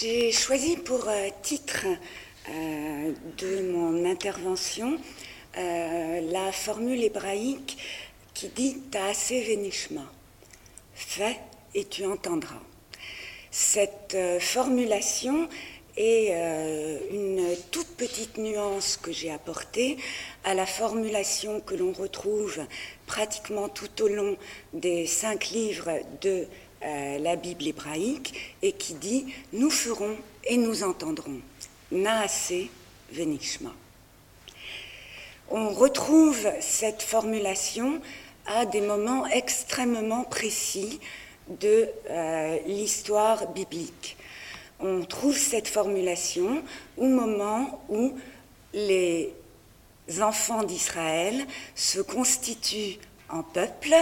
J'ai choisi pour euh, titre euh, de mon intervention euh, la formule hébraïque qui dit T'as assez vénichma. Fais et tu entendras. Cette formulation est une toute petite nuance que j'ai apportée à la formulation que l'on retrouve pratiquement tout au long des cinq livres de euh, la Bible hébraïque et qui dit Nous ferons et nous entendrons. On retrouve cette formulation à des moments extrêmement précis de euh, l'histoire biblique. On trouve cette formulation au moment où les enfants d'Israël se constituent en peuple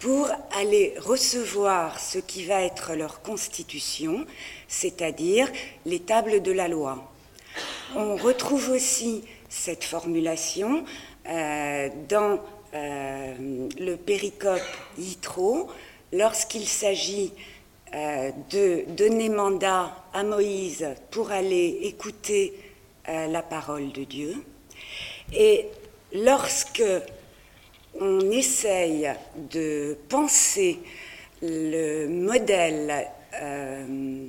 pour aller recevoir ce qui va être leur constitution, c'est-à-dire les tables de la loi. On retrouve aussi cette formulation euh, dans euh, le péricope Yitro lorsqu'il s'agit euh, de donner mandat à Moïse pour aller écouter la parole de Dieu. Et lorsque on essaye de penser le modèle, euh,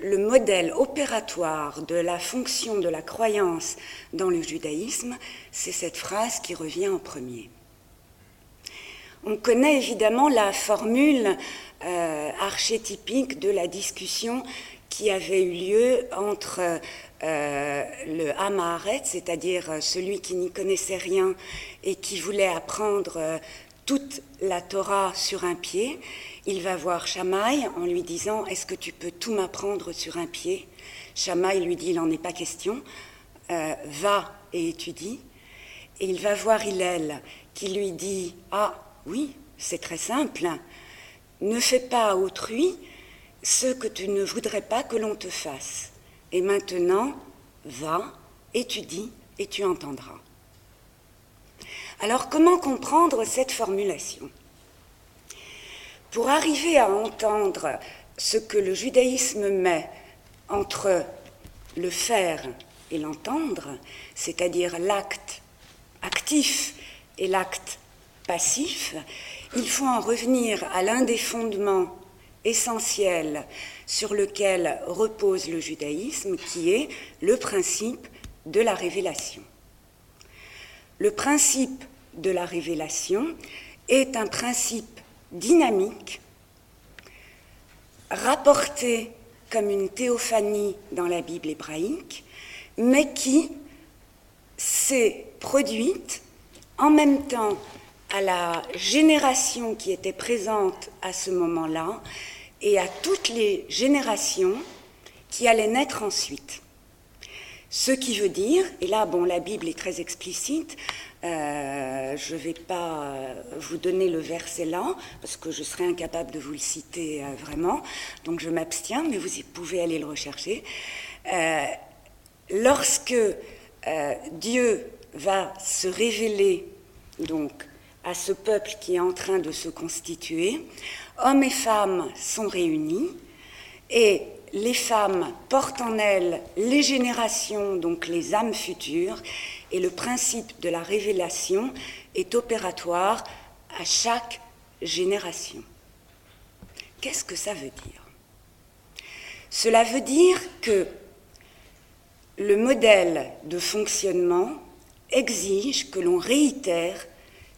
le modèle opératoire de la fonction de la croyance dans le judaïsme, c'est cette phrase qui revient en premier. On connaît évidemment la formule euh, archétypique de la discussion qui avait eu lieu entre euh, le Hamaharet, c'est-à-dire euh, celui qui n'y connaissait rien et qui voulait apprendre euh, toute la Torah sur un pied, il va voir Shammai en lui disant Est-ce que tu peux tout m'apprendre sur un pied? Shammai lui dit Il n'en est pas question, va et étudie. Et il va voir Hillel qui lui dit Ah oui, c'est très simple, ne fais pas à autrui ce que tu ne voudrais pas que l'on te fasse. Et maintenant, va, étudie et tu entendras. Alors comment comprendre cette formulation? Pour arriver à entendre ce que le judaïsme met entre le faire et l'entendre, c'est-à-dire l'acte actif et l'acte passif, il faut en revenir à l'un des fondements essentiels sur lequel repose le judaïsme, qui est le principe de la révélation. Le principe de la révélation est un principe dynamique, rapporté comme une théophanie dans la Bible hébraïque, mais qui s'est produite en même temps à la génération qui était présente à ce moment-là et à toutes les générations qui allaient naître ensuite. Ce qui veut dire, et là, bon, la Bible est très explicite, euh, je ne vais pas vous donner le verset là, parce que je serais incapable de vous le citer euh, vraiment, donc je m'abstiens, mais vous pouvez aller le rechercher. Euh, lorsque Dieu va se révéler donc à ce peuple qui est en train de se constituer, hommes et femmes sont réunis et les femmes portent en elles les générations, donc les âmes futures, et le principe de la révélation est opératoire à chaque génération. Qu'est-ce que ça veut dire? Cela veut dire que le modèle de fonctionnement exige que l'on réitère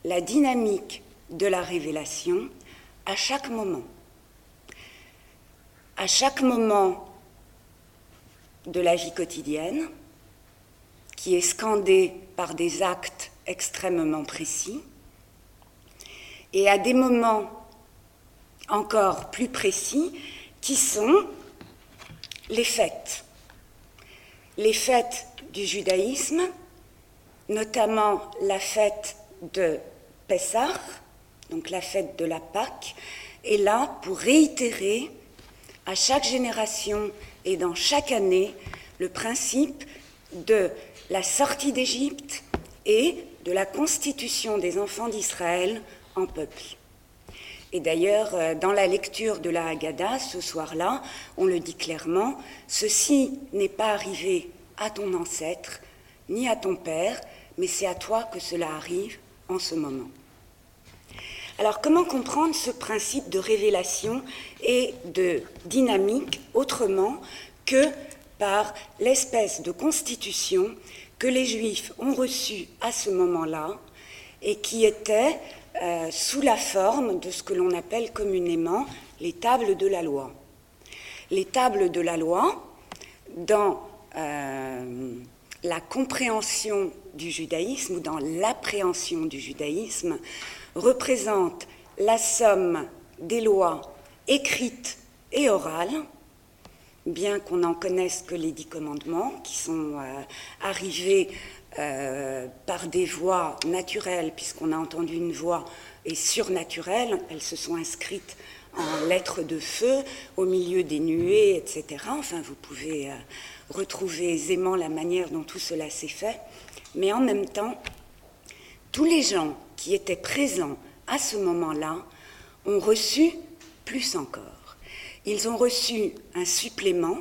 la dynamique de la révélation à chaque moment. À chaque moment de la vie quotidienne, qui est scandée par des actes extrêmement précis, et à des moments encore plus précis qui sont les fêtes. Les fêtes du judaïsme, notamment la fête de Pessah, donc la fête de la Pâque, est là pour réitérer à chaque génération et dans chaque année le principe de la sortie d'Égypte et de la constitution des enfants d'Israël en peuple. Et d'ailleurs, euh, dans la lecture de la Haggadah, ce soir-là, on le dit clairement, ceci n'est pas arrivé à ton ancêtre, ni à ton père, mais c'est à toi que cela arrive en ce moment. Alors comment comprendre ce principe de révélation et de dynamique autrement que par l'espèce de constitution que les Juifs ont reçue à ce moment-là et qui était euh, sous la forme de ce que l'on appelle communément les tables de la loi. Les tables de la loi, dans euh, la compréhension du judaïsme ou dans l'appréhension du judaïsme, représentent la somme des lois écrites et orales, bien qu'on n'en connaisse que les dix commandements qui sont euh, arrivés euh, par des voies naturelles, puisqu'on a entendu une voix et surnaturelle, elles se sont inscrites en lettres de feu au milieu des nuées, etc. Enfin, vous pouvez euh, retrouver aisément la manière dont tout cela s'est fait. Mais en même temps, tous les gens qui étaient présents à ce moment-là ont reçu plus encore. Ils ont reçu un supplément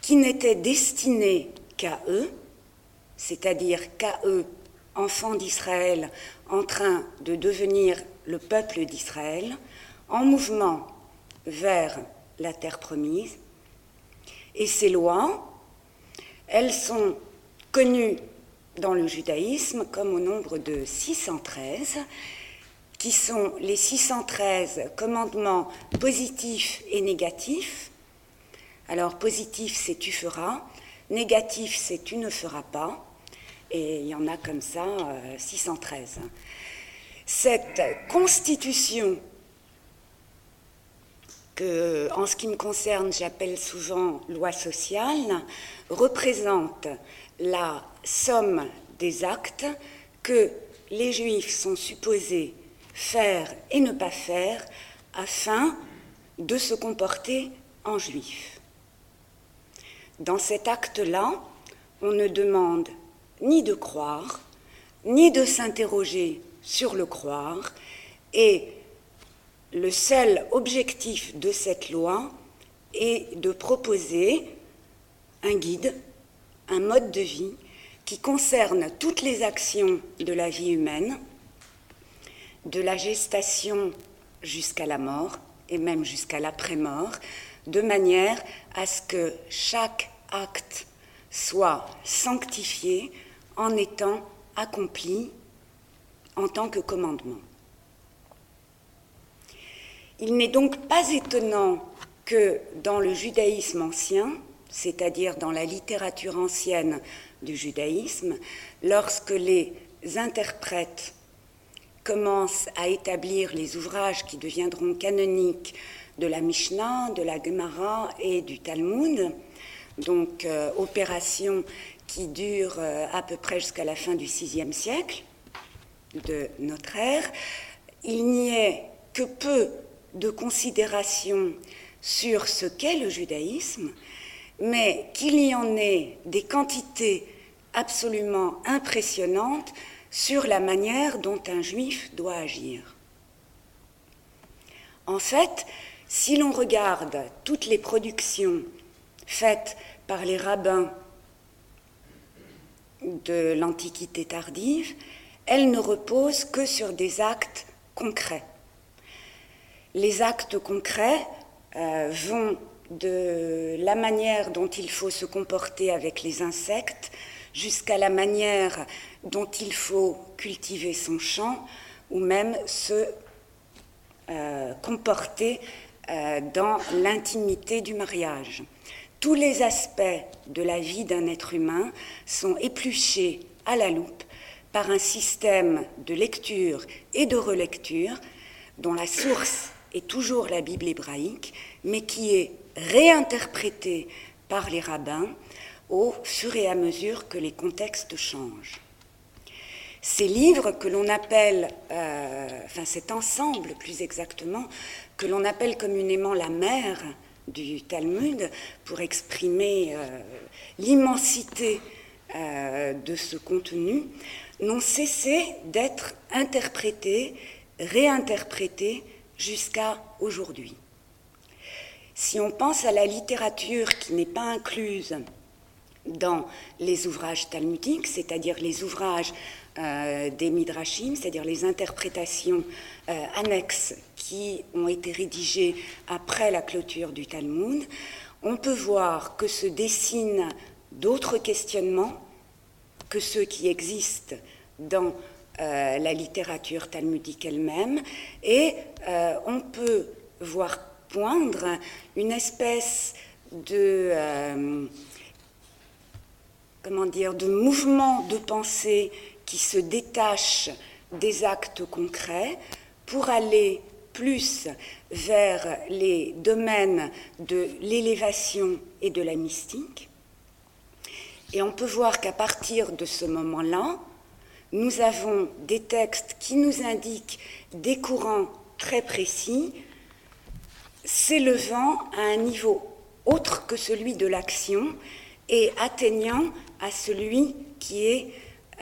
qui n'était destiné qu'à eux, c'est-à-dire qu'à eux, enfants d'Israël, en train de devenir le peuple d'Israël, en mouvement vers la terre promise. Et ces lois, elles sont connues dans le judaïsme comme au nombre de 613, qui sont les 613 commandements positifs et négatifs. Alors positif, c'est tu feras, négatif, c'est tu ne feras pas, et il y en a comme ça 613. Euh, Cette constitution que, en ce qui me concerne, j'appelle souvent loi sociale, représente la somme des actes que les juifs sont supposés faire et ne pas faire afin de se comporter en juif. Dans cet acte-là, on ne demande ni de croire, ni de s'interroger sur le croire, et le seul objectif de cette loi est de proposer un guide, un mode de vie qui concerne toutes les actions de la vie humaine, de la gestation jusqu'à la mort et même jusqu'à l'après-mort, de manière à ce que chaque acte soit sanctifié en étant accompli en tant que commandement. Il n'est donc pas étonnant que dans le judaïsme ancien, c'est-à-dire dans la littérature ancienne du judaïsme, lorsque les interprètes commencent à établir les ouvrages qui deviendront canoniques de la Mishnah, de la Gemara et du Talmud, donc euh, opération qui dure euh, à peu près jusqu'à la fin du VIe siècle de notre ère, il n'y est que peu de considérations sur ce qu'est le judaïsme, mais qu'il y en ait des quantités absolument impressionnantes sur la manière dont un juif doit agir. En fait, si l'on regarde toutes les productions faites par les rabbins de l'Antiquité tardive, elles ne reposent que sur des actes concrets. Les actes concrets euh, vont de la manière dont il faut se comporter avec les insectes jusqu'à la manière dont il faut cultiver son champ ou même se euh, comporter euh, dans l'intimité du mariage. Tous les aspects de la vie d'un être humain sont épluchés à la loupe par un système de lecture et de relecture dont la source est toujours la Bible hébraïque, mais qui est réinterprété par les rabbins au fur et à mesure que les contextes changent. Ces livres que l'on appelle, euh, enfin cet ensemble plus exactement, que l'on appelle communément la mère du Talmud, pour exprimer euh, l'immensité euh, de ce contenu, n'ont cessé d'être interprétés réinterprétée jusqu'à aujourd'hui. Si on pense à la littérature qui n'est pas incluse dans les ouvrages talmudiques, c'est-à-dire les ouvrages euh, des midrashim, c'est-à-dire les interprétations euh, annexes qui ont été rédigées après la clôture du Talmud, on peut voir que se dessinent d'autres questionnements que ceux qui existent dans euh, la littérature talmudique elle-même, et on peut voir poindre une espèce de dire, de mouvement de pensée qui se détache des actes concrets pour aller plus vers les domaines de l'élévation et de la mystique. Et on peut voir qu'à partir de ce moment-là, nous avons des textes qui nous indiquent des courants très précis, s'élevant à un niveau autre que celui de l'action et atteignant à celui qui est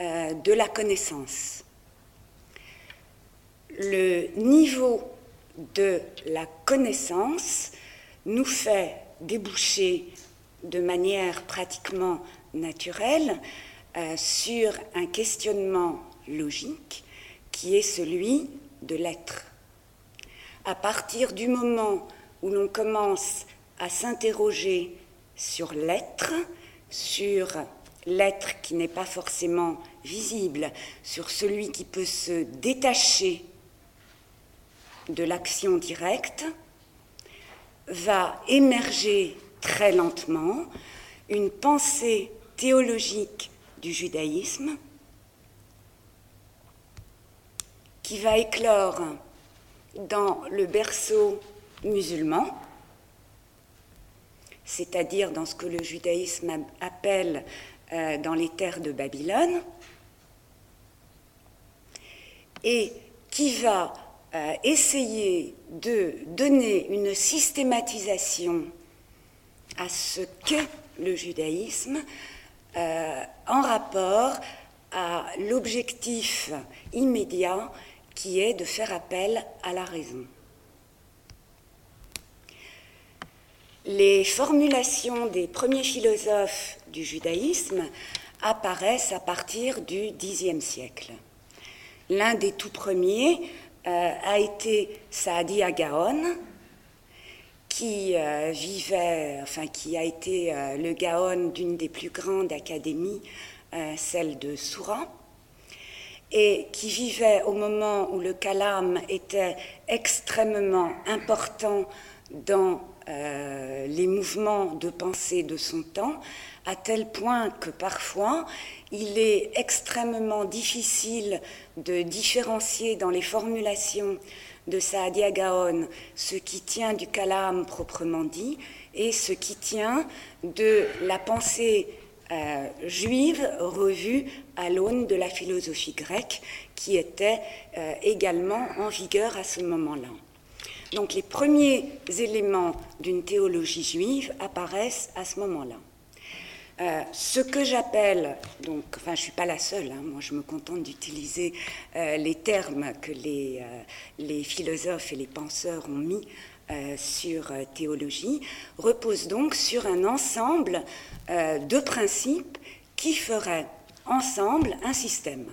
euh, de la connaissance. Le niveau de la connaissance nous fait déboucher de manière pratiquement naturelle euh, sur un questionnement logique qui est celui de l'être. À partir du moment où l'on commence à s'interroger sur l'être, sur l'être qui n'est pas forcément visible, sur celui qui peut se détacher de l'action directe, va émerger très lentement une pensée théologique du judaïsme qui va éclore dans le berceau musulman, c'est-à-dire dans ce que le judaïsme appelle euh, dans les terres de Babylone, et qui va euh, essayer de donner une systématisation à ce qu'est le judaïsme euh, en rapport à l'objectif immédiat qui est de faire appel à la raison. Les formulations des premiers philosophes du judaïsme apparaissent à partir du Xe siècle. L'un des tout premiers euh, a été Saadi Agaon, qui euh, vivait, enfin qui a été euh, le Gaon d'une des plus grandes académies, celle de Soura, et qui vivait au moment où le kalam était extrêmement important dans les mouvements de pensée de son temps, à tel point que parfois il est extrêmement difficile de différencier dans les formulations de Saadia Gaon ce qui tient du kalam proprement dit et ce qui tient de la pensée euh, juive revue à l'aune de la philosophie grecque qui était euh, également en vigueur à ce moment-là. Donc les premiers éléments d'une théologie juive apparaissent à ce moment-là. Euh, ce que j'appelle, donc, enfin, je ne suis pas la seule, hein, moi je me contente d'utiliser euh, les termes que les, euh, les, philosophes et les penseurs ont mis sur théologie, repose donc sur un ensemble de principes qui feraient ensemble un système.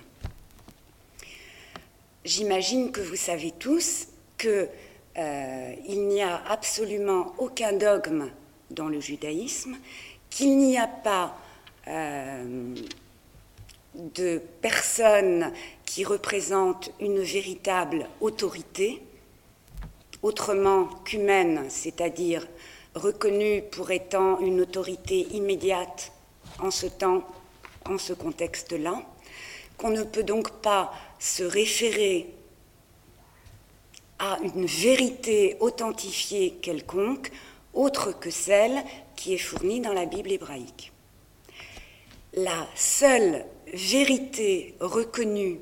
J'imagine que vous savez tous qu'il n'y a absolument aucun dogme dans le judaïsme qu'il n'y a pas euh, de personne qui représente une véritable autorité, autrement qu'humaine, c'est-à-dire reconnue pour étant une autorité immédiate en ce temps, en ce contexte-là, qu'on ne peut donc pas se référer à une vérité authentifiée quelconque, autre que celle qui est fournie dans la Bible hébraïque. La seule vérité reconnue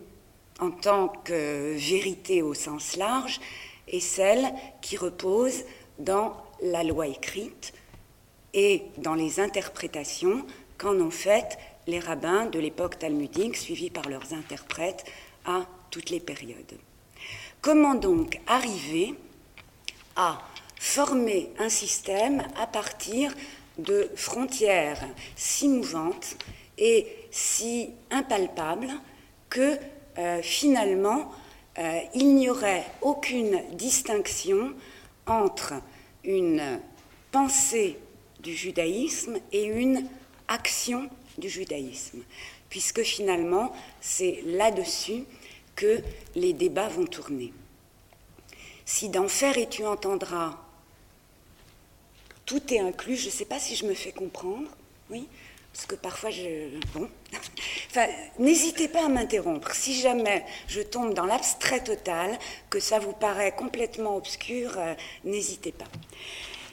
en tant que vérité au sens large est celle qui repose dans la loi écrite et dans les interprétations qu'en ont faites les rabbins de l'époque talmudique, suivis par leurs interprètes à toutes les périodes. Comment donc arriver à former un système à partir de frontières si mouvantes et si impalpables que euh, finalement euh, il n'y aurait aucune distinction entre une pensée du judaïsme et une action du judaïsme, puisque finalement c'est là-dessus que les débats vont tourner. Si Faire et tu entendras, tout est inclus, je ne sais pas si je me fais comprendre, oui, parce que parfois je. Bon. n'hésitez pas à m'interrompre. Si jamais je tombe dans l'abstrait total, que ça vous paraît complètement obscur, euh, n'hésitez pas.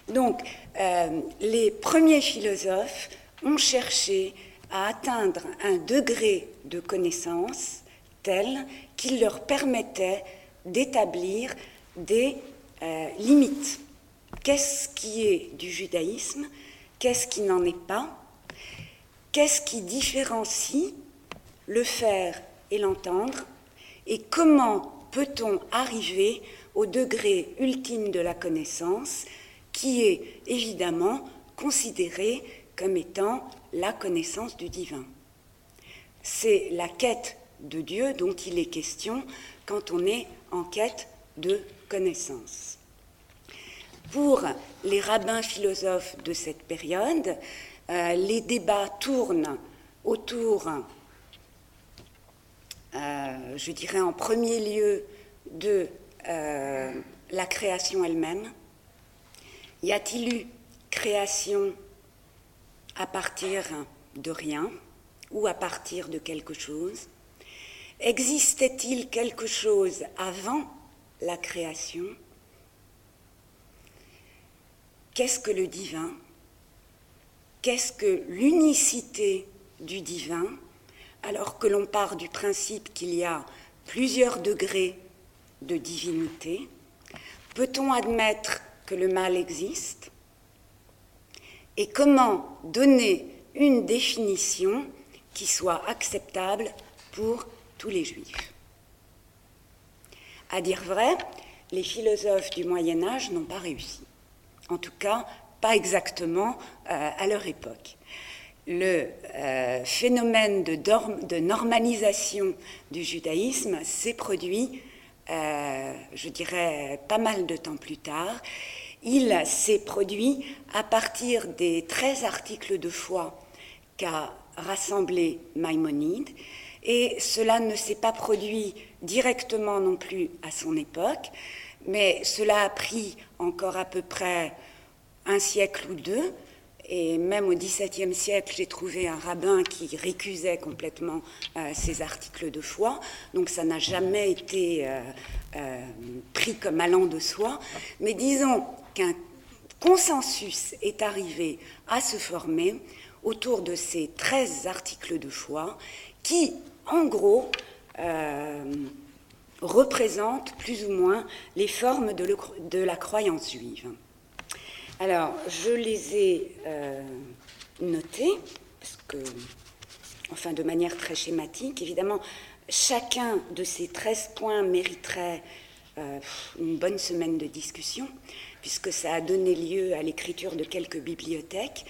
Donc, euh, les premiers philosophes ont cherché à atteindre un degré de connaissance tel qu'il leur permettait d'établir des euh, limites. Qu'est-ce qui est du judaïsme? Qu'est-ce qui n'en est pas? Qu'est-ce qui différencie le faire et l'entendre? Et comment peut-on arriver au degré ultime de la connaissance qui est évidemment considéré comme étant la connaissance du divin? C'est la quête de Dieu dont il est question quand on est en quête de connaissance. Pour les rabbins philosophes de cette période, euh, les débats tournent autour, euh, je dirais en premier lieu, de euh, la création elle-même. Y a-t-il eu création à partir de rien ou à partir de quelque chose? Existait-il quelque chose avant la création? Qu'est-ce que le divin? Qu'est-ce que l'unicité du divin? Alors que l'on part du principe qu'il y a plusieurs degrés de divinité Peut-on admettre que le mal existe? Et comment donner une définition qui soit acceptable pour tous les juifs? À dire vrai, les philosophes du Moyen Âge n'ont pas réussi. En tout cas, pas exactement euh, à leur époque. Le euh, phénomène de, normalisation du judaïsme s'est produit, euh, je dirais, pas mal de temps plus tard. Il s'est produit à partir des 13 articles de foi qu'a rassemblé Maïmonide, et cela ne s'est pas produit directement non plus à son époque, mais cela a pris encore à peu près un siècle ou deux. Et même au XVIIe siècle, j'ai trouvé un rabbin qui récusait complètement euh, ces articles de foi. Donc ça n'a jamais été euh, euh, pris comme allant de soi. Mais disons qu'un consensus est arrivé à se former autour de ces 13 articles de foi qui, en gros, représentent plus ou moins les formes de la croyance juive. Alors, je les ai euh, notés, parce que, enfin, de manière très schématique. Évidemment, chacun de ces 13 points mériterait euh, une bonne semaine de discussion, puisque ça a donné lieu à l'écriture de quelques bibliothèques.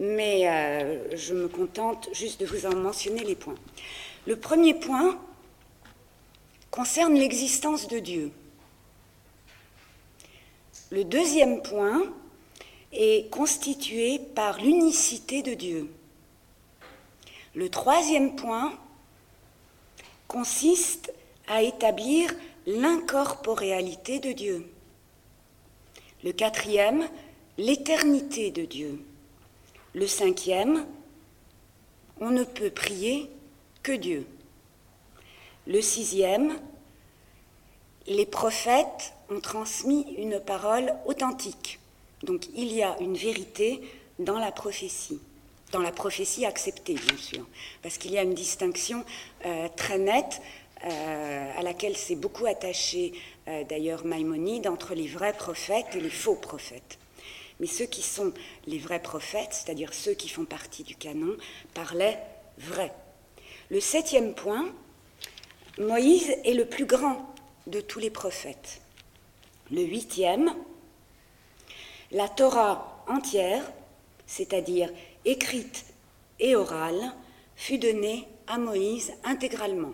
Mais euh, je me contente juste de vous en mentionner les points. Le premier point concerne l'existence de Dieu. Le deuxième point est constitué par l'unicité de Dieu. Le troisième point consiste à établir l'incorporéalité de Dieu. Le quatrième, l'éternité de Dieu. Le cinquième, on ne peut prier que Dieu. Le sixième, les prophètes ont transmis une parole authentique. Donc il y a une vérité dans la prophétie, dans la prophétie acceptée, bien sûr, parce qu'il y a une distinction euh, très nette euh, à laquelle s'est beaucoup attaché euh, d'ailleurs Maïmonide entre les vrais prophètes et les faux prophètes. Mais ceux qui sont les vrais prophètes, c'est-à-dire ceux qui font partie du canon, parlaient vrai. Le septième point, Moïse est le plus grand de tous les prophètes. Le huitième, la Torah entière, c'est-à-dire écrite et orale, fut donnée à Moïse intégralement.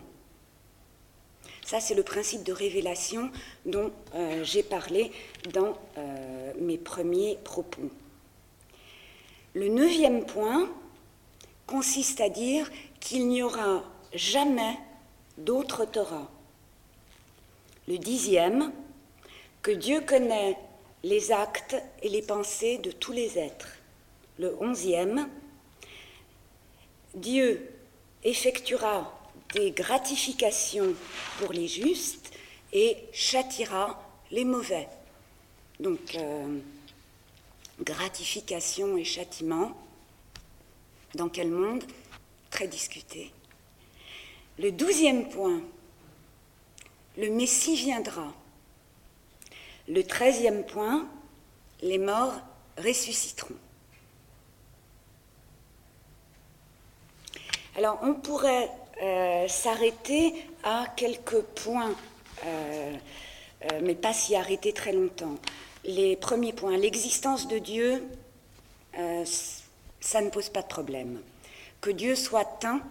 Ça, c'est le principe de révélation dont euh, j'ai parlé dans euh, mes premiers propos. Le neuvième point consiste à dire qu'il n'y aura jamais d'autre Torah. Le dixième, que Dieu connaît les actes et les pensées de tous les êtres. Le onzième, Dieu effectuera des gratifications pour les justes et châtira les mauvais. Donc, euh, gratification et châtiment, dans quel monde? Très discuté. Le douzième point, le Messie viendra. Le treizième point, les morts ressusciteront. Alors on pourrait euh, s'arrêter à quelques points, euh, euh, mais pas s'y arrêter très longtemps. Les premiers points, l'existence de Dieu, ça ne pose pas de problème. Que Dieu soit un,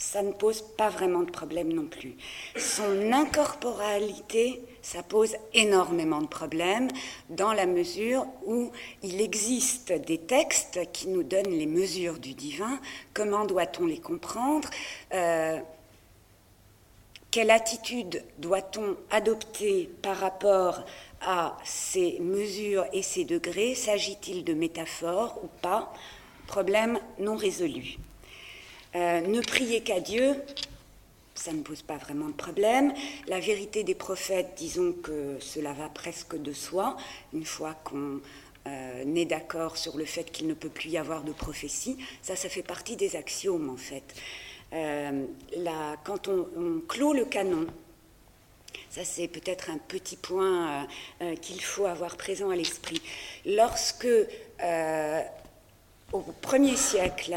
ça ne pose pas vraiment de problème non plus. Son incorporalité, ça pose énormément de problèmes dans la mesure où il existe des textes qui nous donnent les mesures du divin. Comment doit-on les comprendre euh, Quelle attitude doit-on adopter par rapport à ces mesures et ces degrés? S'agit-il de métaphores ou pas? Problème non résolu. Euh, ne prier qu'à Dieu, ça ne pose pas vraiment de problème. La vérité des prophètes, disons que cela va presque de soi, une fois qu'on euh, est d'accord sur le fait qu'il ne peut plus y avoir de prophétie. Ça, ça fait partie des axiomes, en fait. Euh, quand on, clôt le canon, ça c'est peut-être un petit point qu'il faut avoir présent à l'esprit. Lorsque au premier siècle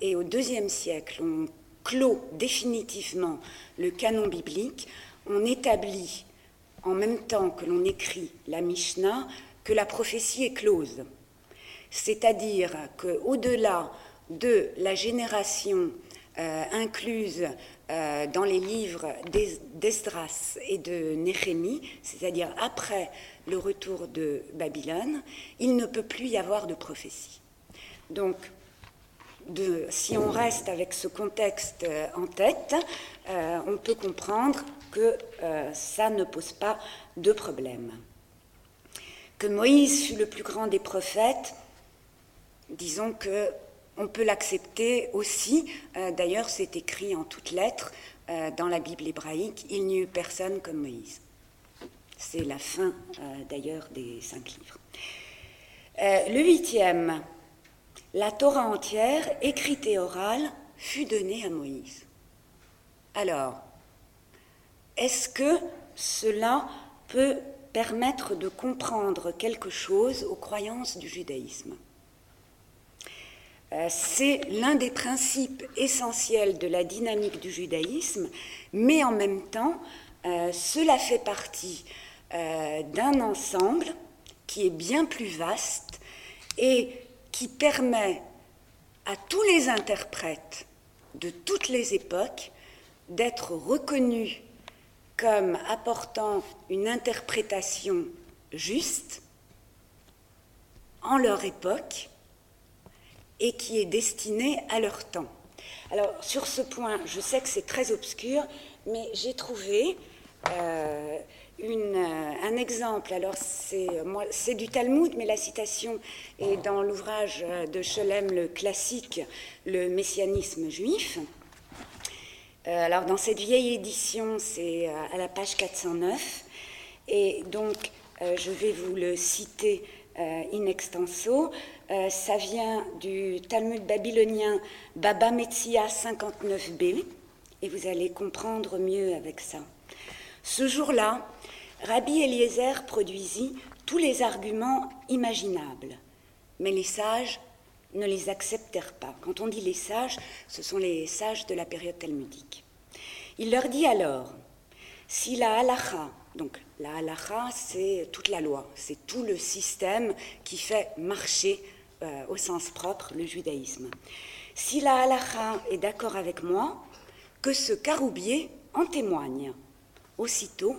et au deuxième siècle, on clôt définitivement le canon biblique, on établit en même temps que l'on écrit la Mishnah que la prophétie est close. C'est-à-dire qu'au-delà de la génération euh, incluse euh, dans les livres d'Esdras et de Néhémie, c'est-à-dire après le retour de Babylone, il ne peut plus y avoir de prophétie. Donc, si on reste avec ce contexte euh, en tête, euh, on peut comprendre que euh, ça ne pose pas de problème. Que Moïse fut le plus grand des prophètes, disons que on peut l'accepter aussi. D'ailleurs, c'est écrit en toutes lettres dans la Bible hébraïque il n'y eut personne comme Moïse. C'est la fin d'ailleurs des cinq livres. le huitième, la Torah entière, écrite et orale, fut donnée à Moïse. Alors, est-ce que cela peut permettre de comprendre quelque chose aux croyances du judaïsme? Euh, C'est l'un des principes essentiels de la dynamique du judaïsme, mais en même temps, euh, cela fait partie euh, d'un ensemble qui est bien plus vaste et qui permet à tous les interprètes de toutes les époques d'être reconnus comme apportant une interprétation juste en leur époque et qui est destinée à leur temps. Alors sur ce point, je sais que c'est très obscur, mais j'ai trouvé euh, euh, un exemple. Alors, c'est du Talmud, mais la citation est dans l'ouvrage de Scholem, le classique, Le messianisme juif. Euh, alors, dans cette vieille édition, c'est euh, à la page 409. Et donc, je vais vous le citer in extenso. ça vient du Talmud babylonien Baba Metzia 59b, et vous allez comprendre mieux avec ça. Ce jour-là, Rabbi Eliezer produisit tous les arguments imaginables, mais les sages ne les acceptèrent pas. Quand on dit les sages, ce sont les sages de la période talmudique. Il leur dit alors Si la halacha, donc la halacha, c'est toute la loi, c'est tout le système qui fait marcher euh, au sens propre le judaïsme. Si la halacha est d'accord avec moi, que ce caroubier en témoigne. Aussitôt,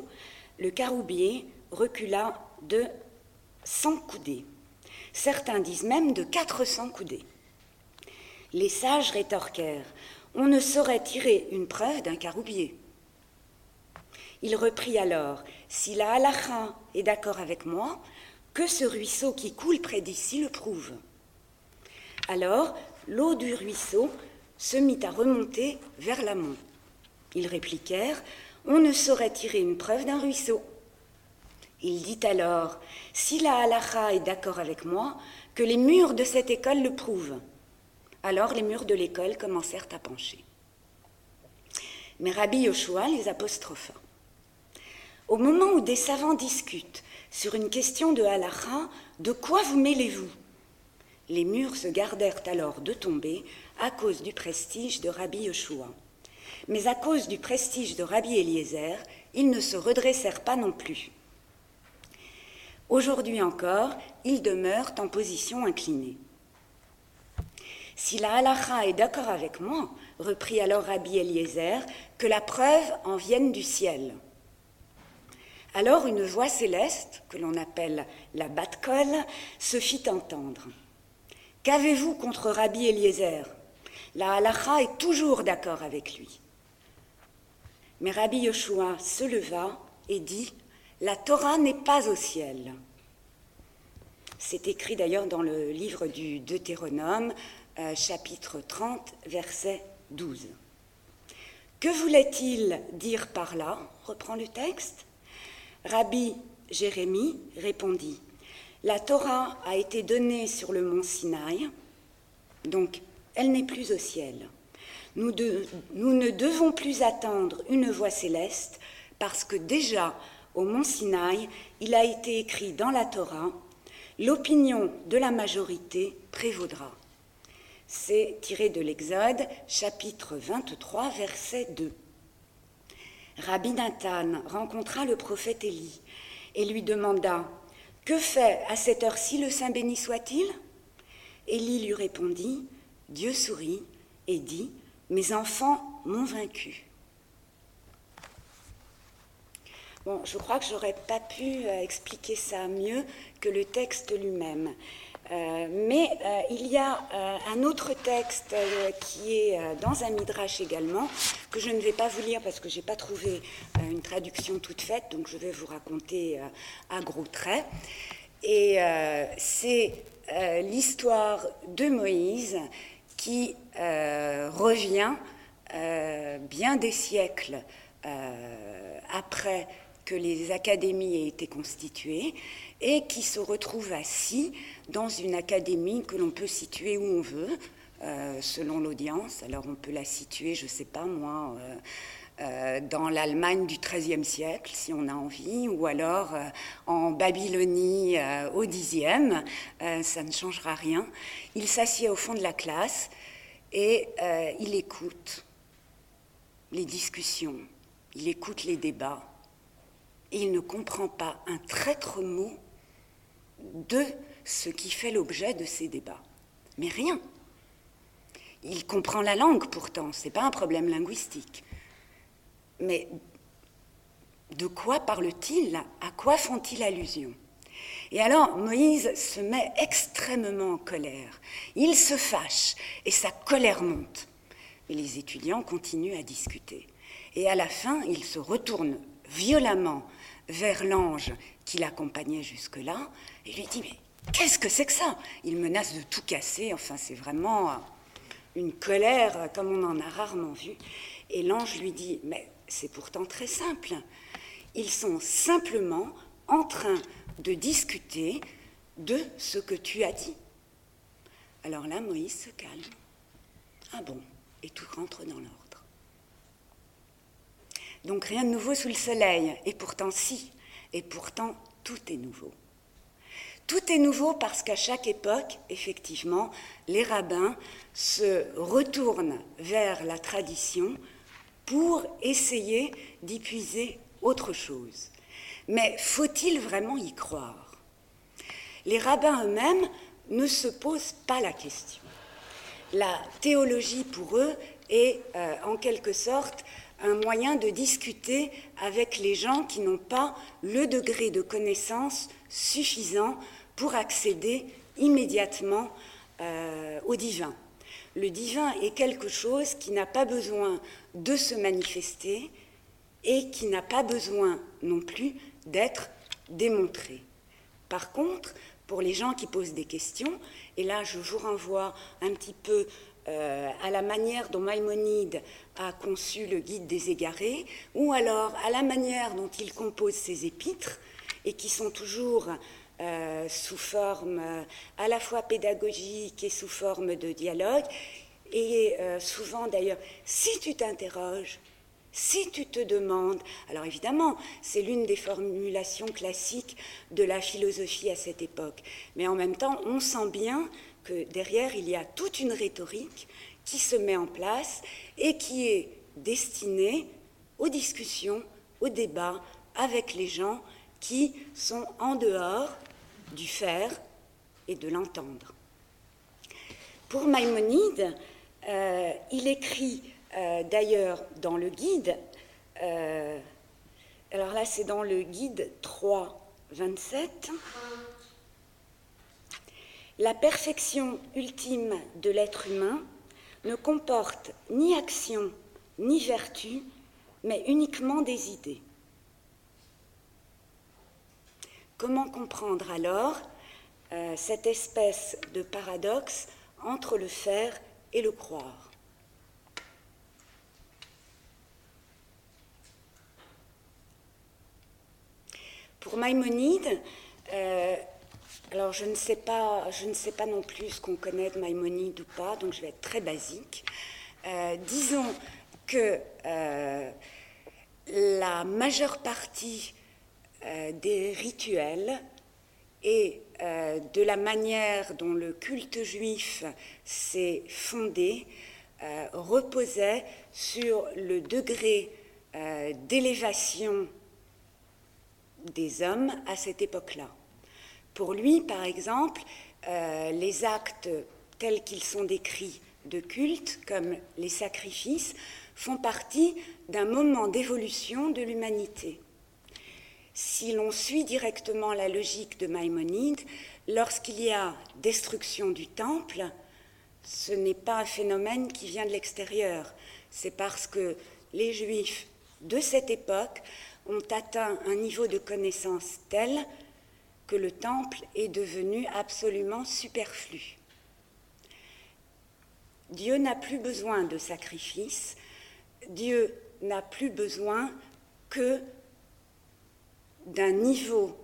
le caroubier recula de 100 coudées. Certains disent même de 400 coudées. Les sages rétorquèrent On ne saurait tirer une preuve d'un caroubier. Il reprit alors Si la halacha est d'accord avec moi, que ce ruisseau qui coule près d'ici le prouve. Alors, l'eau du ruisseau se mit à remonter vers l'amont. Ils répliquèrent On ne saurait tirer une preuve d'un ruisseau. Il dit alors Si la halacha est d'accord avec moi, que les murs de cette école le prouvent. Alors les murs de l'école commencèrent à pencher. Mais Rabbi Yoshua les apostropha. Au moment où des savants discutent sur une question de halacha, de quoi vous mêlez-vous? Les murs se gardèrent alors de tomber à cause du prestige de Rabbi Yoshua. Mais à cause du prestige de Rabbi Eliezer, ils ne se redressèrent pas non plus. Aujourd'hui encore, ils demeurent en position inclinée. Si la halacha est d'accord avec moi, reprit alors Rabbi Eliezer, que la preuve en vienne du ciel. Alors une voix céleste, que l'on appelle la bat-kol, se fit entendre. Qu'avez-vous contre Rabbi Eliezer? La halacha est toujours d'accord avec lui. Mais Rabbi Yoshua se leva et dit la Torah n'est pas au ciel. C'est écrit d'ailleurs dans le livre du Deutéronome, euh, chapitre 30, verset 12. Que voulait-il dire par là? reprend le texte. Rabbi Jérémie répondit La Torah a été donnée sur le mont Sinaï, donc elle n'est plus au ciel. Nous ne devons plus attendre une voix céleste parce que déjà au mont Sinaï, il a été écrit dans la Torah, l'opinion de la majorité prévaudra. C'est tiré de l'Exode, chapitre 23, verset 2. Rabbi Nathan rencontra le prophète Élie et lui demanda Que fait à cette heure-ci le Saint béni soit-il? Élie lui répondit Dieu sourit et dit Mes enfants m'ont vaincu. Je crois que j'aurais pas pu euh, expliquer ça mieux que le texte lui-même. Euh, mais euh, il y a un autre texte qui est dans un midrash également, que je ne vais pas vous lire parce que je n'ai pas trouvé une traduction toute faite, donc je vais vous raconter à gros traits. Et c'est l'histoire de Moïse qui revient bien des siècles après que les académies aient été constituées et qui se retrouvent assis dans une académie que l'on peut situer où on veut, euh, selon l'audience. Alors on peut la situer, je ne sais pas moi, euh, euh, dans l'Allemagne du XIIIe siècle, si on a envie, ou alors en Babylonie au Xe, ça ne changera rien. Il s'assied au fond de la classe et il écoute les discussions, il écoute les débats et il ne comprend pas un traître mot de ce qui fait l'objet de ces débats. Mais rien. Il comprend la langue pourtant, ce n'est pas un problème linguistique. Mais de quoi parle-t-il? À quoi font-ils allusion? Et alors Moïse se met extrêmement en colère. Il se fâche et sa colère monte. Et les étudiants continuent à discuter. Et à la fin, il se retourne violemment vers l'ange qui l'accompagnait jusque-là et lui dit Mais qu'est-ce que c'est que ça? Il menace de tout casser, enfin, c'est vraiment une colère comme on en a rarement vu. Et l'ange lui dit Mais c'est pourtant très simple. Ils sont simplement en train de discuter de ce que tu as dit. Alors là, Moïse se calme. Ah bon, et tout rentre dans l'ordre. Donc rien de nouveau sous le soleil. Et pourtant si. Et pourtant tout est nouveau. Tout est nouveau parce qu'à chaque époque, effectivement, les rabbins se retournent vers la tradition pour essayer d'y puiser autre chose. Mais faut-il vraiment y croire? Les rabbins eux-mêmes ne se posent pas la question. La théologie pour eux est euh, en quelque sorte un moyen de discuter avec les gens qui n'ont pas le degré de connaissance suffisant pour accéder immédiatement euh, au divin. Le divin est quelque chose qui n'a pas besoin de se manifester et qui n'a pas besoin non plus d'être démontré. Par contre, pour les gens qui posent des questions, et là je vous renvoie un petit peu euh, à la manière dont Maïmonide a conçu le guide des égarés, ou alors à la manière dont il compose ses épîtres, et qui sont toujours euh, sous forme à la fois pédagogique et sous forme de dialogue, et souvent d'ailleurs, si tu t'interroges, si tu te demandes, alors évidemment, c'est l'une des formulations classiques de la philosophie à cette époque, mais en même temps, on sent bien que derrière, il y a toute une rhétorique qui se met en place et qui est destinée aux discussions, aux débats avec les gens qui sont en dehors du faire et de l'entendre. Pour Maïmonide, euh, il écrit euh, d'ailleurs dans le guide, euh, alors là c'est dans le guide 3, 27, la perfection ultime de l'être humain ne comporte ni action ni vertu, mais uniquement des idées. Comment comprendre alors cette espèce de paradoxe entre le faire et le croire Pour Maïmonide, euh, alors je ne sais pas, je ne sais pas non plus ce qu'on connaît de Maïmonide ou pas, donc je vais être très basique. Euh, disons que euh, la majeure partie des rituels et de la manière dont le culte juif s'est fondé reposait sur le degré d'élévation des hommes à cette époque-là. Pour lui, par exemple, euh, les actes tels qu'ils sont décrits de culte, comme les sacrifices, font partie d'un moment d'évolution de l'humanité. Si l'on suit directement la logique de Maïmonide, lorsqu'il y a destruction du temple, ce n'est pas un phénomène qui vient de l'extérieur, c'est parce que les juifs de cette époque ont atteint un niveau de connaissance tel que le temple est devenu absolument superflu. Dieu n'a plus besoin de sacrifices, Dieu n'a plus besoin que d'un niveau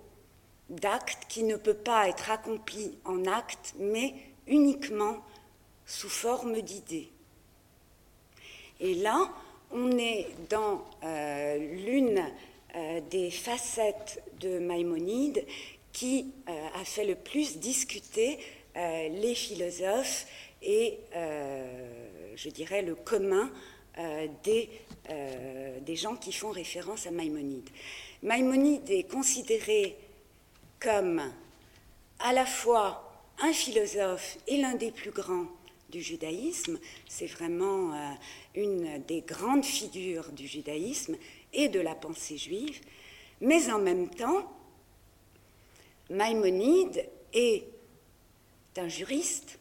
d'acte qui ne peut pas être accompli en acte, mais uniquement sous forme d'idées. Et là, on est dans euh, l'une euh, des facettes de Maïmonide qui euh, a fait le plus discuter les philosophes et, je dirais, le commun des, des gens qui font référence à Maïmonide. Maïmonide est considéré comme à la fois un philosophe et l'un des plus grands du judaïsme. C'est vraiment une des grandes figures du judaïsme et de la pensée juive. Mais en même temps, Maïmonide est un juriste.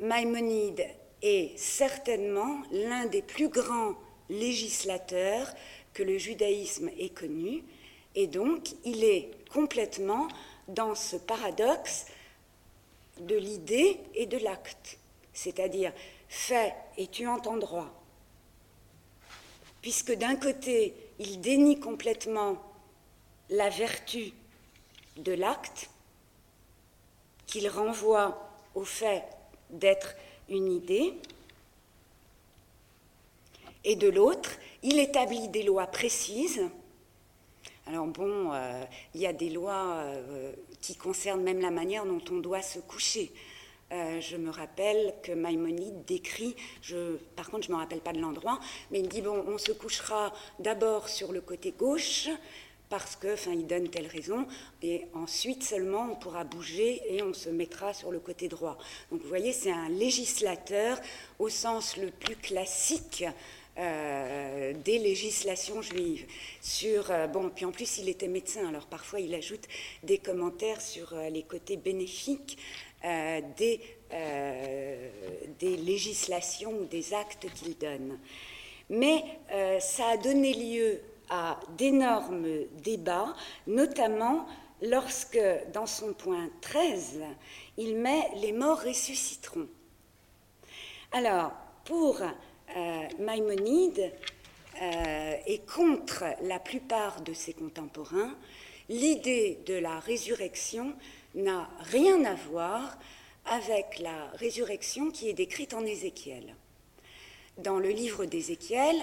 Maïmonide est certainement l'un des plus grands législateurs que le judaïsme ait connu, et donc il est complètement dans ce paradoxe de l'idée et de l'acte, c'est-à-dire fais et tu droit. Puisque d'un côté, il dénie complètement la vertu de l'acte, qu'il renvoie au fait d'être une idée, et de l'autre, il établit des lois précises. Alors bon, euh, il y a des lois euh, qui concernent même la manière dont on doit se coucher. Euh, je me rappelle que Maïmonide décrit, je, par contre je ne me rappelle pas de l'endroit, mais il dit, bon, on se couchera d'abord sur le côté gauche, parce que, enfin, il donne telle raison, et ensuite seulement on pourra bouger et on se mettra sur le côté droit. Donc vous voyez, c'est un législateur au sens le plus classique euh, des législations juives. Sur, euh, bon, puis en plus il était médecin, alors parfois il ajoute des commentaires sur euh, les côtés bénéfiques des, des législations ou des actes qu'il donne. Mais ça a donné lieu à d'énormes débats, notamment lorsque, dans son point 13, il met les morts ressusciteront. Alors, pour euh, Maïmonide euh, et contre la plupart de ses contemporains, l'idée de la résurrection n'a rien à voir avec la résurrection qui est décrite en Ézéchiel. Dans le livre d'Ézéchiel,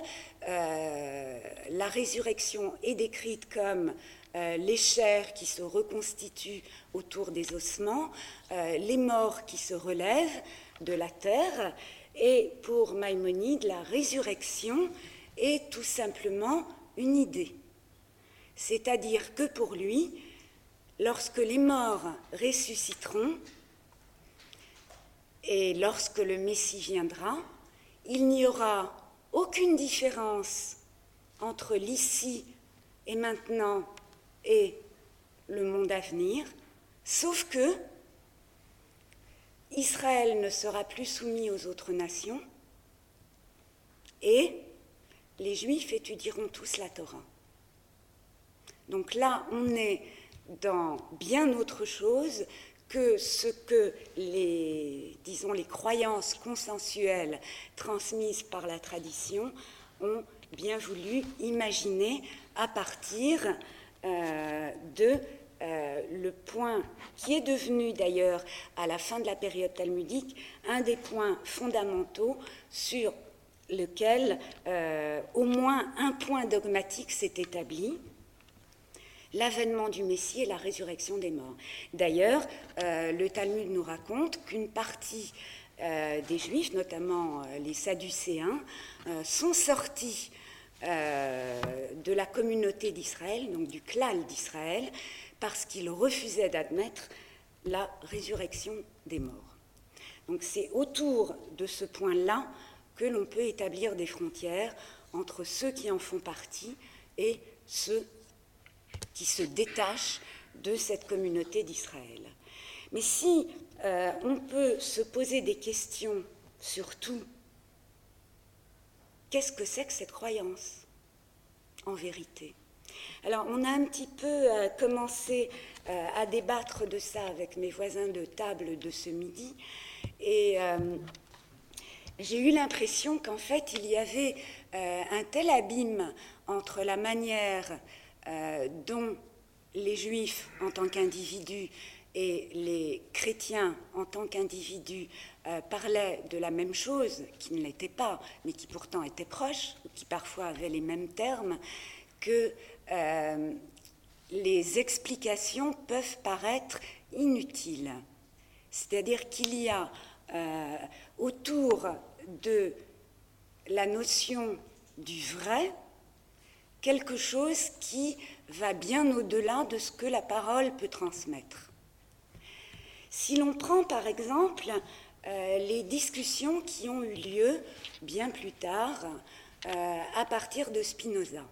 euh, la résurrection est décrite comme les chairs qui se reconstituent autour des ossements, les morts qui se relèvent de la terre, et pour Maïmonide, la résurrection est tout simplement une idée. C'est-à-dire que pour lui, lorsque les morts ressusciteront, et lorsque le Messie viendra, il n'y aura aucune différence entre l'ici et maintenant et le monde à venir, sauf que Israël ne sera plus soumis aux autres nations et les Juifs étudieront tous la Torah. Donc là, on est dans bien autre chose que ce que les, disons, les croyances consensuelles transmises par la tradition ont bien voulu imaginer à partir euh, de euh, le point qui est devenu d'ailleurs à la fin de la période talmudique un des points fondamentaux sur lequel euh, au moins un point dogmatique s'est établi, l'avènement du Messie et la résurrection des morts. D'ailleurs, euh, le Talmud nous raconte qu'une partie des Juifs, notamment les Sadducéens, sont sortis de la communauté d'Israël, donc du klal d'Israël, parce qu'il refusait d'admettre la résurrection des morts. Donc c'est autour de ce point-là que l'on peut établir des frontières entre ceux qui en font partie et ceux qui se détachent de cette communauté d'Israël. Mais si euh, on peut se poser des questions sur tout, qu'est-ce que c'est que cette croyance en vérité? Alors, on a un petit peu euh, commencé euh, à débattre de ça avec mes voisins de table de ce midi, et j'ai eu l'impression qu'en fait, il y avait un tel abîme entre la manière dont les juifs, en tant qu'individus, et les chrétiens, en tant qu'individus, parlaient de la même chose, qui ne l'était pas, mais qui pourtant étaient proches, qui parfois avaient les mêmes termes, que euh, les explications peuvent paraître inutiles. C'est-à-dire qu'il y a euh, autour de la notion du vrai quelque chose qui va bien au-delà de ce que la parole peut transmettre. Si l'on prend par exemple euh, les discussions qui ont eu lieu bien plus tard à partir de Spinoza,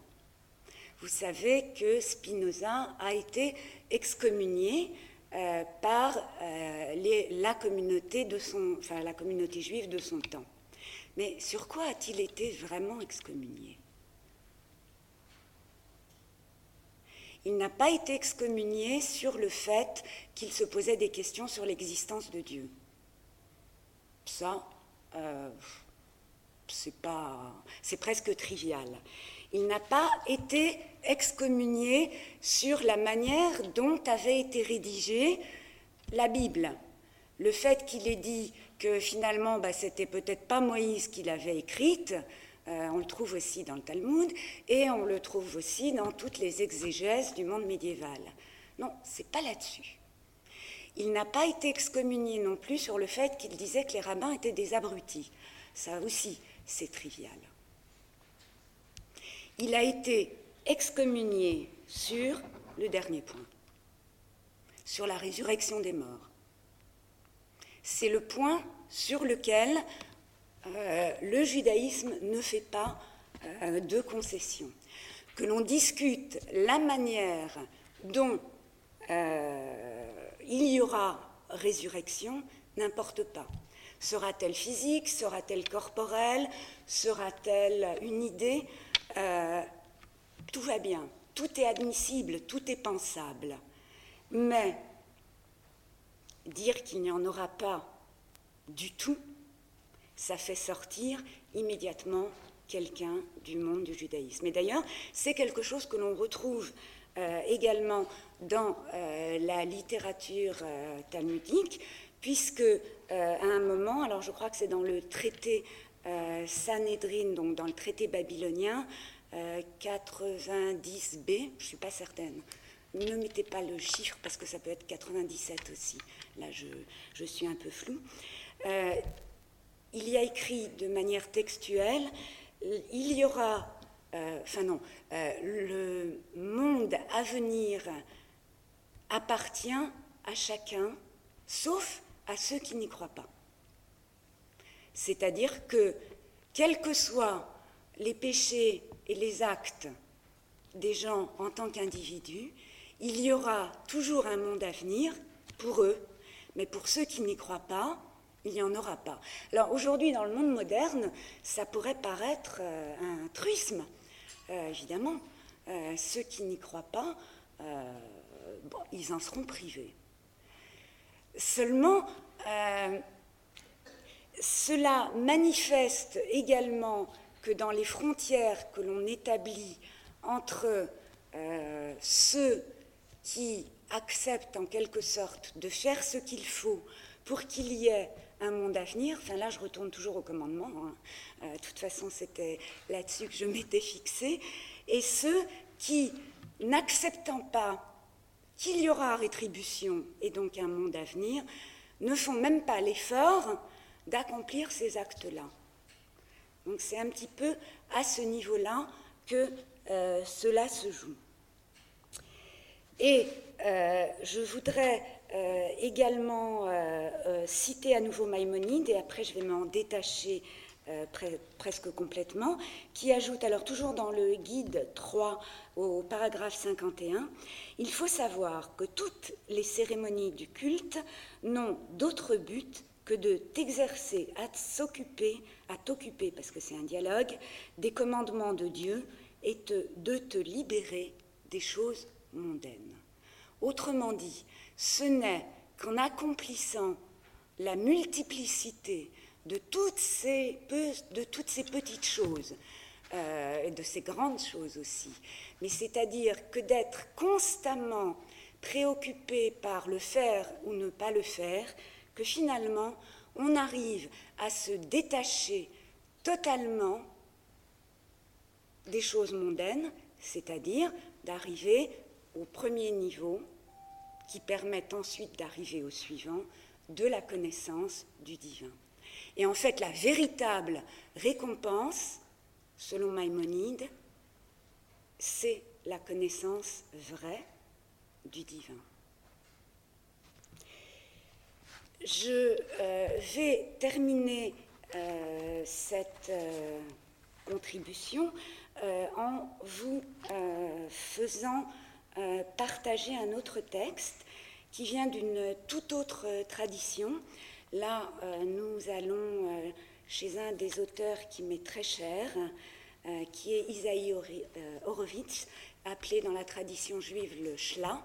vous savez que Spinoza a été excommunié euh, par euh, la communauté juive de son temps. Mais sur quoi a-t-il été vraiment excommunié? Il n'a pas été excommunié sur le fait qu'il se posait des questions sur l'existence de Dieu. Ça, euh, c'est pas, c'est presque trivial. Il n'a pas été excommunié sur la manière dont avait été rédigée la Bible. Le fait qu'il ait dit que finalement, bah, c'était peut-être pas Moïse qui l'avait écrite, on le trouve aussi dans le Talmud et on le trouve aussi dans toutes les exégèses du monde médiéval. Non, c'est pas là-dessus. Il n'a pas été excommunié non plus sur le fait qu'il disait que les rabbins étaient des abrutis. Ça aussi, c'est trivial. Il a été excommunié sur le dernier point, sur la résurrection des morts. C'est le point sur lequel euh, le judaïsme ne fait pas euh, de concessions. Que l'on discute la manière dont euh, il y aura résurrection, n'importe pas. Sera-t-elle physique Sera-t-elle corporelle Sera-t-elle une idée Tout va bien, tout est admissible, tout est pensable. Mais dire qu'il n'y en aura pas du tout, ça fait sortir immédiatement quelqu'un du monde du judaïsme. Et d'ailleurs, c'est quelque chose que l'on retrouve euh, également dans euh, la littérature euh, talmudique, puisque à un moment, alors je crois que c'est dans le traité Sanhedrin, donc dans le traité babylonien, 90b, je ne suis pas certaine. Ne mettez pas le chiffre parce que ça peut être 97 aussi. Là, je, je suis un peu floue il y a écrit de manière textuelle, il y aura, euh, enfin non, euh, le monde à venir appartient à chacun, sauf à ceux qui n'y croient pas. C'est-à-dire que, quels que soient les péchés et les actes des gens en tant qu'individus, il y aura toujours un monde à venir pour eux, mais pour ceux qui n'y croient pas, il n'y en aura pas. Alors aujourd'hui, dans le monde moderne, ça pourrait paraître euh, un truisme, euh, évidemment. Euh, ceux qui n'y croient pas, ils en seront privés. Seulement, cela manifeste également que dans les frontières que l'on établit entre ceux qui acceptent en quelque sorte de faire ce qu'il faut pour qu'il y ait un monde à venir. Enfin là, je retourne toujours au commandement. Hein. Euh, de toute façon, c'était là-dessus que je m'étais fixée. Et ceux qui, n'acceptant pas qu'il y aura rétribution et donc un monde à venir, ne font même pas l'effort d'accomplir ces actes-là. Donc c'est un petit peu à ce niveau-là que euh, cela se joue. Et euh, je voudrais euh, également euh, euh, citer à nouveau Maïmonide, et après je vais m'en détacher presque complètement, qui ajoute, alors toujours dans le guide 3 au paragraphe 51, il faut savoir que toutes les cérémonies du culte n'ont d'autre but que de t'exercer à s'occuper, à t'occuper, parce que c'est un dialogue, des commandements de Dieu et de te libérer des choses mondaines. Autrement dit, ce n'est qu'en accomplissant la multiplicité de toutes ces, petites choses, euh, de ces grandes choses aussi, mais c'est-à-dire que d'être constamment préoccupé par le faire ou ne pas le faire, que finalement on arrive à se détacher totalement des choses mondaines, c'est-à-dire d'arriver au premier niveau qui permettent ensuite d'arriver au suivant, de la connaissance du divin. Et en fait, la véritable récompense, selon Maïmonide, c'est la connaissance vraie du divin. Je euh, vais terminer euh, cette euh, contribution en vous faisant euh, partager un autre texte qui vient d'une toute autre tradition. Là, euh, nous allons euh, chez un des auteurs qui m'est très cher, qui est Isaïe Horowitz, appelé dans la tradition juive le Shla.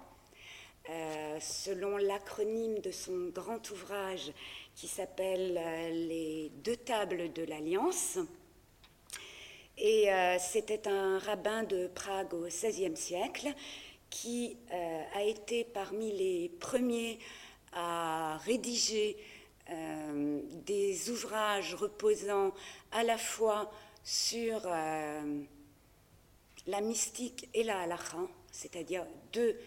selon l'acronyme de son grand ouvrage qui s'appelle Les deux tables de l'Alliance. Et c'était un rabbin de Prague au XVIe siècle qui euh, a été parmi les premiers à rédiger euh, des ouvrages reposant à la fois sur euh, la mystique et la halakha, c'est-à-dire deux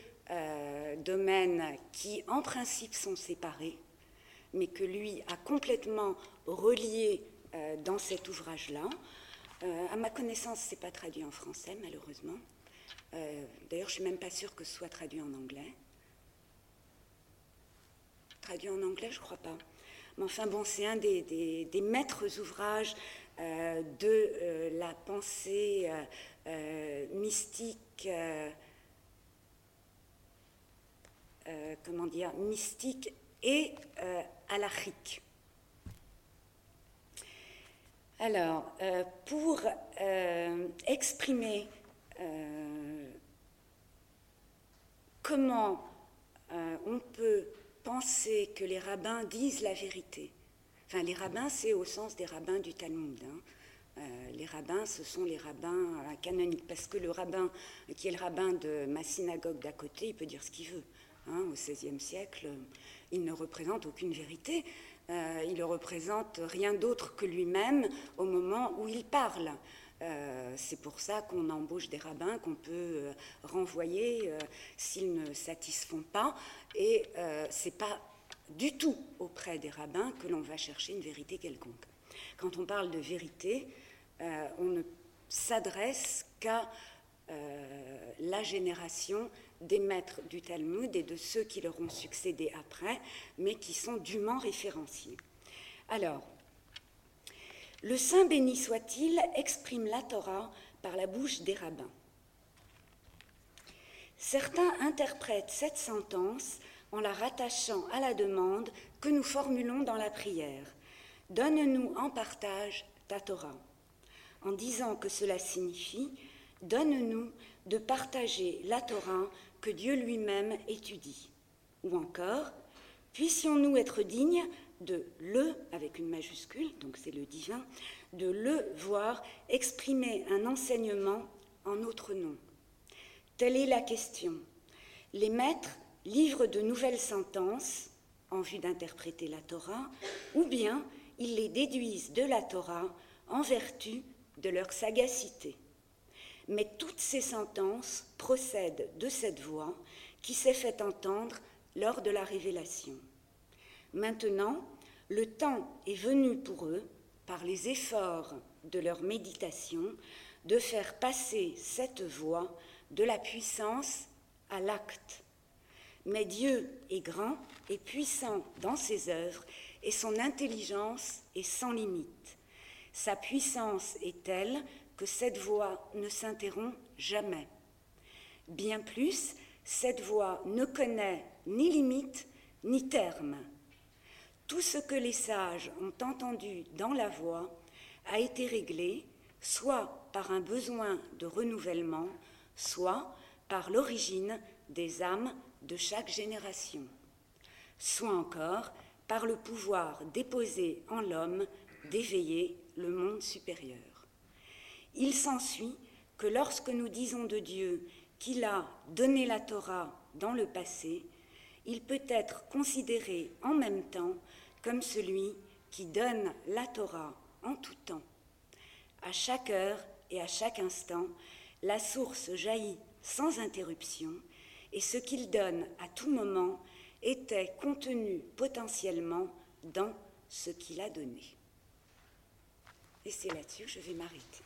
domaines qui en principe sont séparés, mais que lui a complètement reliés dans cet ouvrage-là. à ma connaissance, ce n'est pas traduit en français, malheureusement. D'ailleurs, je ne suis même pas sûre que ce soit traduit en anglais. Traduit en anglais, je crois pas. Mais enfin bon, c'est un des, maîtres ouvrages euh, de euh, la pensée euh, mystique, comment dire, mystique et alachique. Alors, pour exprimer comment on peut penser que les rabbins disent la vérité? Enfin, les rabbins, c'est au sens des rabbins du Talmud. Hein. Euh, les rabbins, ce sont les rabbins euh, canoniques, parce que le rabbin, qui est le rabbin de ma synagogue d'à côté, il peut dire ce qu'il veut. Hein. au XVIe siècle, il ne représente aucune vérité. Euh, il ne représente rien d'autre que lui-même au moment où il parle. Euh, c'est pour ça qu'on embauche des rabbins qu'on peut euh, renvoyer euh, s'ils ne satisfont pas. Et c'est pas du tout auprès des rabbins que l'on va chercher une vérité quelconque. Quand on parle de vérité, on ne s'adresse qu'à la génération des maîtres du Talmud et de ceux qui leur ont succédé après, mais qui sont dûment référenciés. Alors, le Saint béni soit-il exprime la Torah par la bouche des rabbins. Certains interprètent cette sentence en la rattachant à la demande que nous formulons dans la prière. Donne-nous en partage ta Torah, en disant que cela signifie Donne-nous de partager la Torah que Dieu lui-même étudie. Ou encore, puissions-nous être dignes de le, avec une majuscule, donc c'est le divin, de le voir exprimer un enseignement en notre nom. Telle est la question. Les maîtres livrent de nouvelles sentences en vue d'interpréter la Torah, ou bien ils les déduisent de la Torah en vertu de leur sagacité. Mais toutes ces sentences procèdent de cette voix qui s'est fait entendre lors de la révélation. Maintenant, le temps est venu pour eux, par les efforts de leur méditation, de faire passer cette voie de la puissance à l'acte. Mais Dieu est grand et puissant dans ses œuvres et son intelligence est sans limite. Sa puissance est telle que cette voie ne s'interrompt jamais. Bien plus, cette voie ne connaît ni limite ni terme. Tout ce que les sages ont entendu dans la voix a été réglé soit par un besoin de renouvellement, soit par l'origine des âmes de chaque génération, soit encore par le pouvoir déposé en l'homme d'éveiller le monde supérieur. Il s'ensuit que lorsque nous disons de Dieu qu'il a donné la Torah dans le passé, il peut être considéré en même temps comme celui qui donne la Torah en tout temps. À chaque heure et à chaque instant, la source jaillit sans interruption, et ce qu'il donne à tout moment était contenu potentiellement dans ce qu'il a donné. Et c'est là-dessus que je vais m'arrêter.